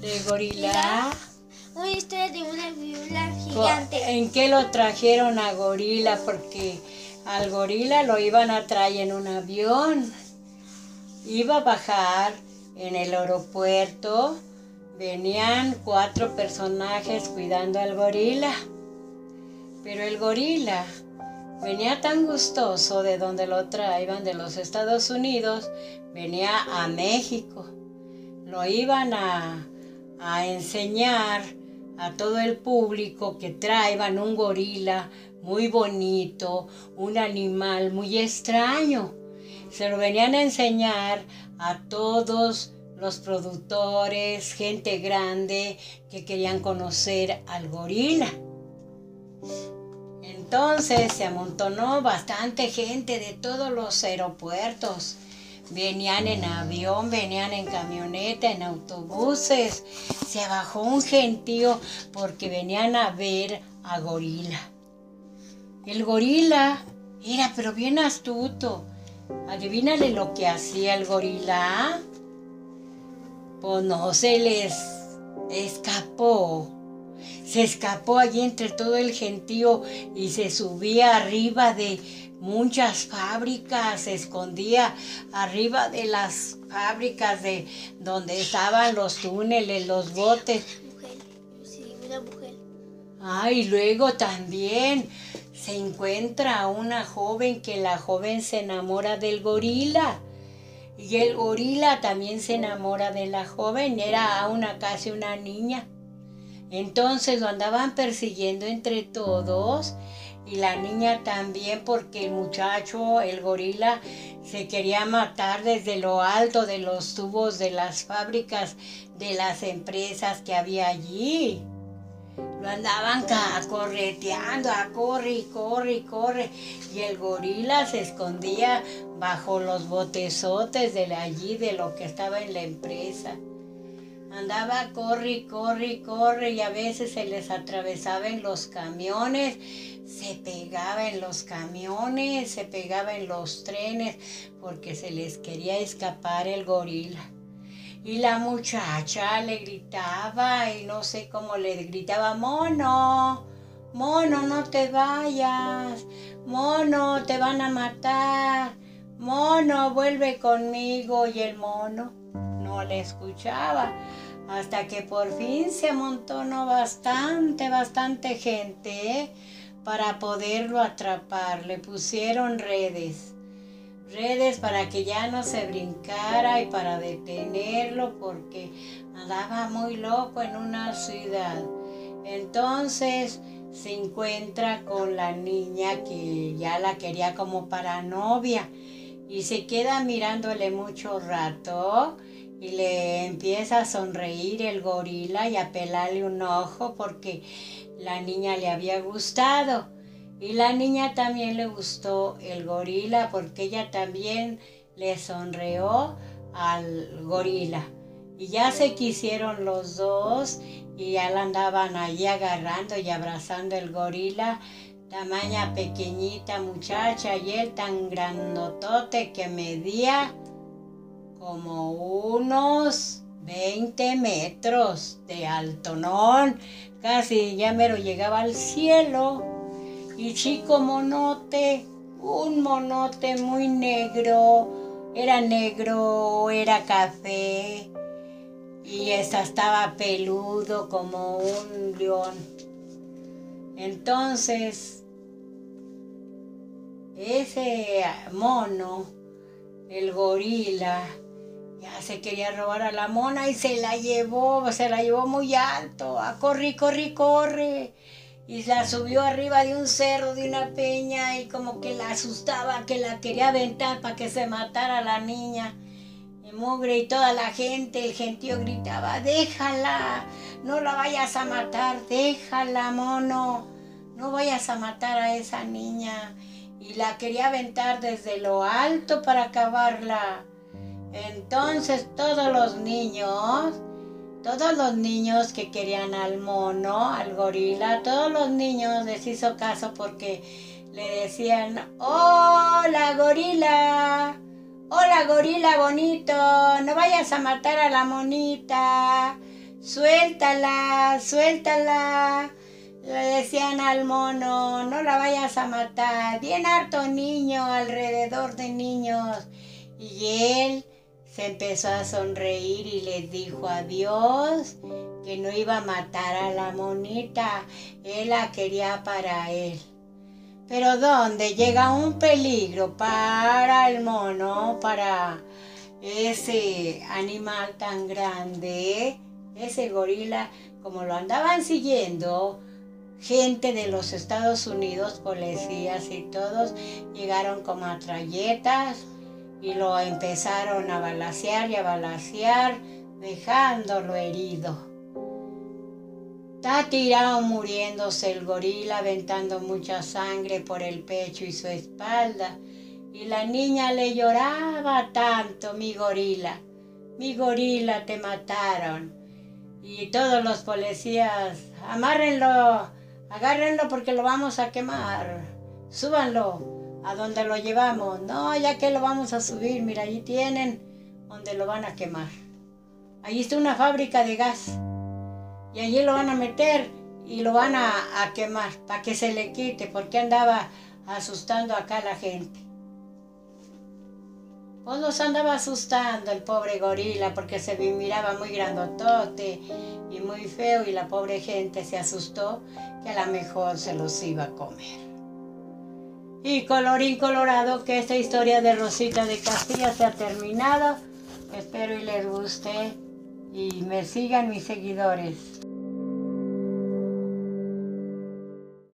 De gorila. Una historia de una viola gigante. ¿En qué lo trajeron a gorila? Porque al gorila lo iban a traer en un avión. Iba a bajar en el aeropuerto. Venían cuatro personajes cuidando al gorila. Pero el gorila venía tan gustoso de donde lo traían, de los Estados Unidos, venía a México. Lo iban a, a enseñar a todo el público que traían un gorila muy bonito, un animal muy extraño. Se lo venían a enseñar a todos los productores, gente grande que querían conocer al gorila. Entonces se amontonó bastante gente de todos los aeropuertos. Venían en avión, venían en camioneta, en autobuses. Se bajó un gentío porque venían a ver a gorila. El gorila era pero bien astuto. Adivínale lo que hacía el gorila. Pues no se les escapó. Se escapó allí entre todo el gentío y se subía arriba de muchas fábricas, se escondía arriba de las fábricas de donde estaban los túneles, los botes. Mujer, sí, una mujer. Ah, y luego también se encuentra una joven que la joven se enamora del gorila. Y el gorila también se enamora de la joven, era una casi una niña. Entonces lo andaban persiguiendo entre todos y la niña también porque el muchacho, el gorila, se quería matar desde lo alto de los tubos de las fábricas, de las empresas que había allí. Lo andaban correteando, a corre corre corre. Y el gorila se escondía bajo los botezotes de allí, de lo que estaba en la empresa. Andaba corre corre corre y a veces se les atravesaba en los camiones, se pegaba en los camiones, se pegaba en los trenes porque se les quería escapar el gorila. Y la muchacha le gritaba y no sé cómo le gritaba, mono, mono, no te vayas, mono, te van a matar, mono, vuelve conmigo. Y el mono no le escuchaba hasta que por fin se amontonó bastante, bastante gente para poderlo atrapar. Le pusieron redes redes para que ya no se brincara y para detenerlo porque andaba muy loco en una ciudad. Entonces se encuentra con la niña que ya la quería como para novia y se queda mirándole mucho rato y le empieza a sonreír el gorila y a pelarle un ojo porque la niña le había gustado. Y la niña también le gustó el gorila porque ella también le sonreó al gorila. Y ya se quisieron los dos y ya la andaban ahí agarrando y abrazando el gorila. Tamaña pequeñita muchacha y él tan grandotote que medía como unos 20 metros de altonón. Casi ya mero llegaba al cielo. Y chico monote, un monote muy negro, era negro, era café, y esta estaba peludo como un león. Entonces, ese mono, el gorila, ya se quería robar a la mona y se la llevó, se la llevó muy alto, a corre, corre, corre y la subió arriba de un cerro, de una peña, y como que la asustaba, que la quería aventar para que se matara la niña. Y mugre y toda la gente, el gentío gritaba, déjala, no la vayas a matar, déjala, mono, no vayas a matar a esa niña. Y la quería aventar desde lo alto para acabarla. Entonces todos los niños todos los niños que querían al mono, al gorila, todos los niños les hizo caso porque le decían, hola gorila, hola gorila bonito, no vayas a matar a la monita. Suéltala, suéltala. Le decían al mono, no la vayas a matar. Bien harto niño, alrededor de niños. Y él se empezó a sonreír y le dijo adiós que no iba a matar a la monita, él la quería para él. Pero ¿dónde llega un peligro para el mono, para ese animal tan grande, ese gorila, como lo andaban siguiendo, gente de los Estados Unidos, policías y todos, llegaron como a trayetas y lo empezaron a balasear y a balasear, dejándolo herido. Está tirado muriéndose el gorila, aventando mucha sangre por el pecho y su espalda. Y la niña le lloraba tanto, mi gorila, mi gorila te mataron. Y todos los policías, amárrenlo, agárrenlo porque lo vamos a quemar, súbanlo a dónde lo llevamos. No, ya que lo vamos a subir, mira, ahí tienen donde lo van a quemar. Ahí está una fábrica de gas. Y allí lo van a meter y lo van a, quemar para que se le quite, porque andaba asustando acá a la gente. Pues nos andaba asustando el pobre gorila porque se miraba muy grandotote y muy feo y la pobre gente se asustó que a lo mejor se los iba a comer. Y colorín colorado que esta historia de Rosita de Castilla se ha terminado. Espero y les guste y me sigan mis seguidores.